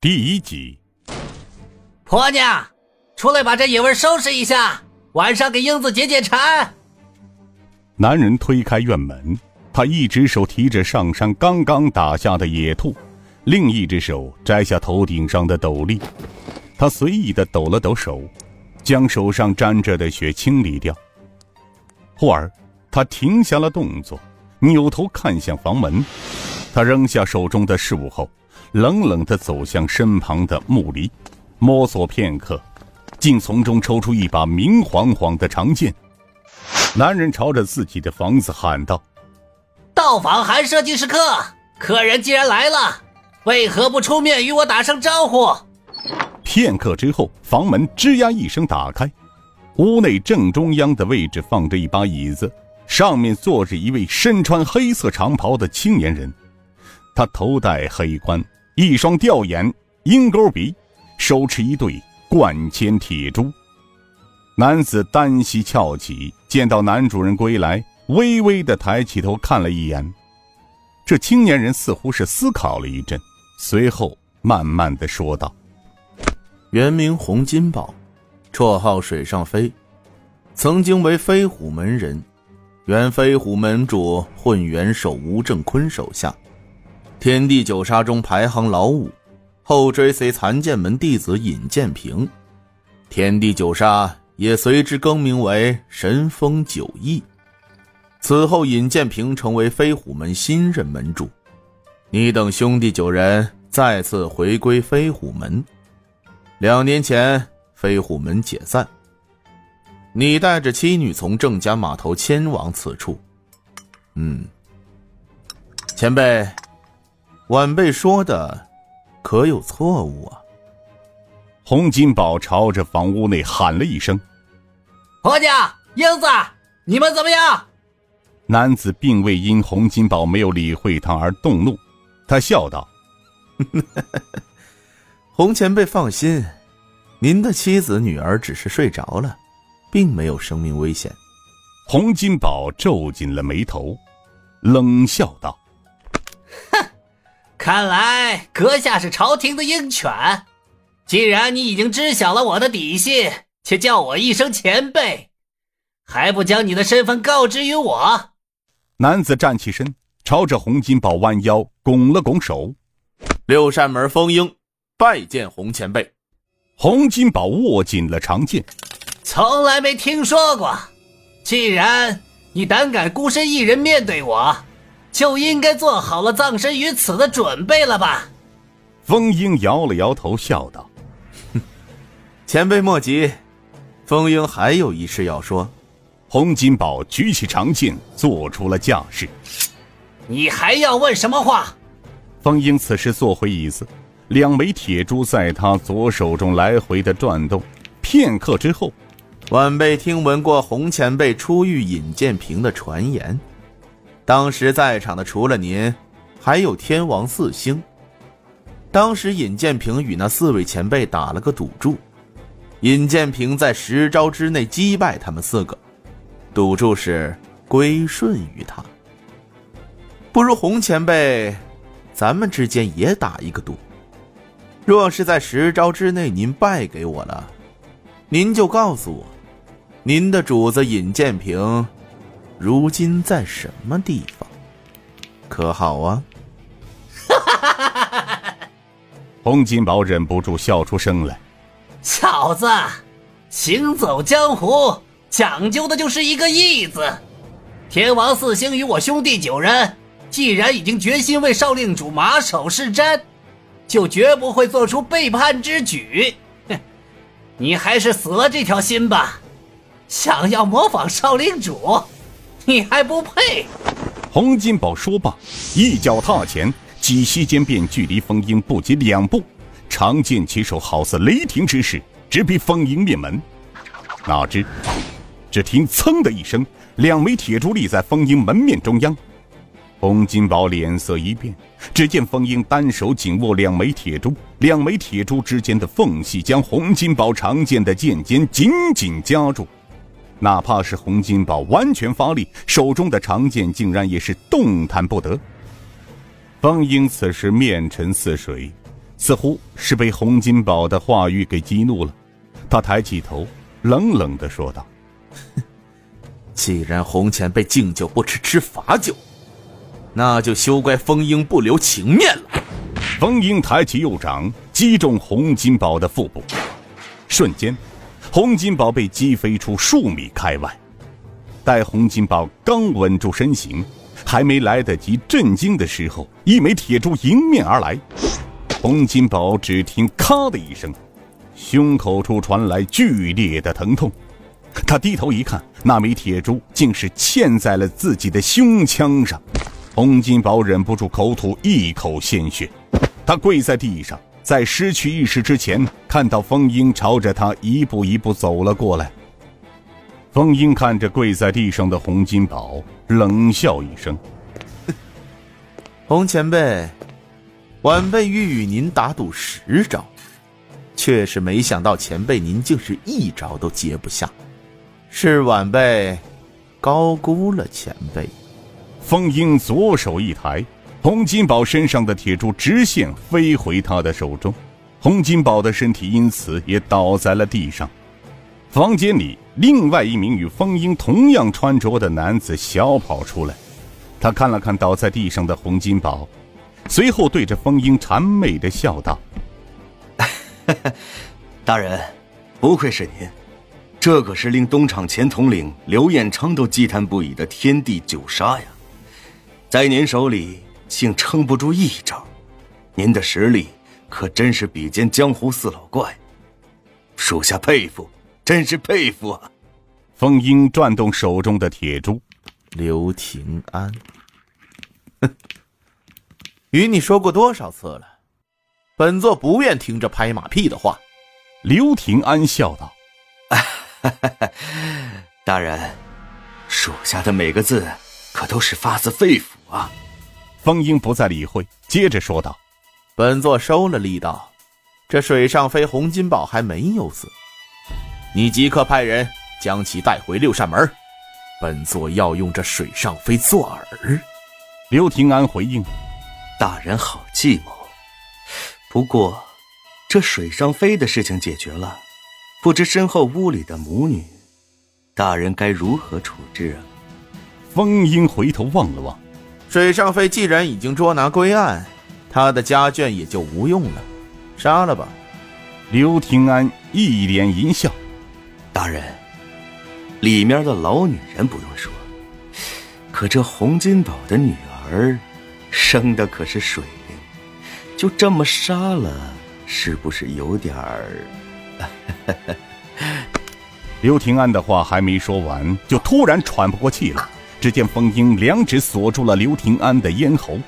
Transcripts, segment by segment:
第一集，婆娘，出来把这野味收拾一下，晚上给英子解解馋。男人推开院门，他一只手提着上山刚刚打下的野兔，另一只手摘下头顶上的斗笠。他随意的抖了抖手，将手上沾着的血清理掉。忽而，他停下了动作，扭头看向房门。他扔下手中的事物后，冷冷地走向身旁的木犁，摸索片刻，竟从中抽出一把明晃晃的长剑。男人朝着自己的房子喊道：“到访寒舍即是客，客人既然来了，为何不出面与我打声招呼？”片刻之后，房门吱呀一声打开，屋内正中央的位置放着一把椅子，上面坐着一位身穿黑色长袍的青年人。他头戴黑冠，一双吊眼，鹰钩鼻，手持一对贯铅铁珠。男子单膝翘起，见到男主人归来，微微的抬起头看了一眼。这青年人似乎是思考了一阵，随后慢慢的说道：“原名洪金宝，绰号水上飞，曾经为飞虎门人，原飞虎门主混元首吴正坤手下。”天地九杀中排行老五，后追随残剑门弟子尹建平，天地九杀也随之更名为神风九翼。此后，尹建平成为飞虎门新任门主。你等兄弟九人再次回归飞虎门。两年前，飞虎门解散，你带着妻女从郑家码头迁往此处。嗯，前辈。晚辈说的，可有错误啊？洪金宝朝着房屋内喊了一声：“婆家英子，你们怎么样？”男子并未因洪金宝没有理会他而动怒，他笑道：“ 洪前辈放心，您的妻子女儿只是睡着了，并没有生命危险。”洪金宝皱紧了眉头，冷笑道。看来阁下是朝廷的鹰犬，既然你已经知晓了我的底细，且叫我一声前辈，还不将你的身份告知于我？男子站起身，朝着洪金宝弯腰拱了拱手：“六扇门风鹰拜见洪前辈。”洪金宝握紧了长剑，从来没听说过。既然你胆敢孤身一人面对我。就应该做好了葬身于此的准备了吧？风鹰摇了摇头，笑道：“ 前辈莫急，风鹰还有一事要说。”洪金宝举起长剑，做出了架势。你还要问什么话？风鹰此时坐回椅子，两枚铁珠在他左手中来回的转动。片刻之后，晚辈听闻过洪前辈初遇尹建平的传言。当时在场的除了您，还有天王四星。当时尹建平与那四位前辈打了个赌注，尹建平在十招之内击败他们四个，赌注是归顺于他。不如洪前辈，咱们之间也打一个赌。若是在十招之内您败给我了，您就告诉我，您的主子尹建平。如今在什么地方？可好啊？洪金宝忍不住笑出声来。小子，行走江湖讲究的就是一个义字。天王四星与我兄弟九人，既然已经决心为少令主马首是瞻，就绝不会做出背叛之举。哼，你还是死了这条心吧。想要模仿少令主？你还不配！洪金宝说罢，一脚踏前，几息间便距离风鹰不及两步，长剑起手，好似雷霆之势，直逼风鹰面门。哪知，只听“噌”的一声，两枚铁珠立在风鹰门面中央。洪金宝脸色一变，只见风鹰单手紧握两枚铁珠，两枚铁珠之间的缝隙将洪金宝长剑的剑尖紧紧夹住。哪怕是洪金宝完全发力，手中的长剑竟然也是动弹不得。风英此时面沉似水，似乎是被洪金宝的话语给激怒了，他抬起头，冷冷的说道：“ 既然洪前辈敬酒不吃吃罚酒，那就休怪风英不留情面了。”风英抬起右掌，击中洪金宝的腹部，瞬间，洪金宝被击飞出数米开外。待洪金宝刚稳住身形，还没来得及震惊的时候，一枚铁珠迎面而来。洪金宝只听“咔”的一声，胸口处传来剧烈的疼痛。他低头一看，那枚铁珠竟是嵌在了自己的胸腔上。洪金宝忍不住口吐一口鲜血。他跪在地上，在失去意识之前，看到风英朝着他一步一步走了过来。风英看着跪在地上的洪金宝，冷笑一声：“洪前辈，晚辈欲与您打赌十招，却是没想到前辈您竟是一招都接不下，是晚辈高估了前辈。”风英左手一抬。洪金宝身上的铁珠直线飞回他的手中，洪金宝的身体因此也倒在了地上。房间里，另外一名与风英同样穿着的男子小跑出来，他看了看倒在地上的洪金宝，随后对着风英谄媚的笑道：“大人，不愧是您，这可是令东厂前统领刘彦昌都忌惮不已的天地九杀呀，在您手里。”竟撑不住一招，您的实力可真是比肩江湖四老怪，属下佩服，真是佩服啊！风英转动手中的铁珠，刘廷安，哼，与你说过多少次了，本座不愿听这拍马屁的话。刘廷安笑道：“大人，属下的每个字可都是发自肺腑啊。”风英不再理会，接着说道：“本座收了力道，这水上飞洪金宝还没有死，你即刻派人将其带回六扇门，本座要用这水上飞做饵。”刘廷安回应：“大人好计谋，不过这水上飞的事情解决了，不知身后屋里的母女，大人该如何处置啊？”风英回头望了望。水上飞既然已经捉拿归案，他的家眷也就无用了，杀了吧。刘廷安一脸淫笑：“大人，里面的老女人不用说，可这洪金宝的女儿，生的可是水灵，就这么杀了，是不是有点儿？” 刘廷安的话还没说完，就突然喘不过气了。只见风英两指锁住了刘廷安的咽喉，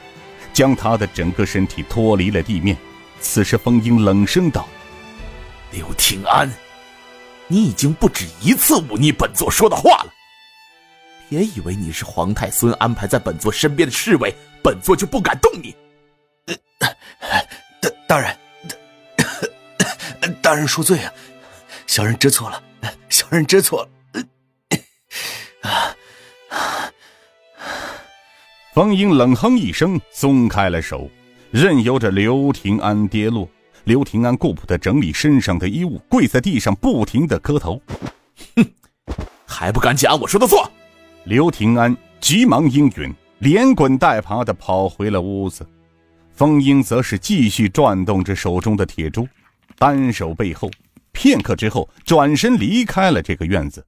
将他的整个身体脱离了地面。此时，风英冷声道：“刘廷安，你已经不止一次忤逆本座说的话了。别以为你是皇太孙安排在本座身边的侍卫，本座就不敢动你。”大大人，大人恕罪啊！小人知错了，小人知错了。风英冷哼一声，松开了手，任由着刘廷安跌落。刘廷安顾不得整理身上的衣物，跪在地上不停的磕头。哼，还不赶紧按我说的做！刘廷安急忙应允，连滚带爬的跑回了屋子。风英则是继续转动着手中的铁珠，单手背后，片刻之后转身离开了这个院子。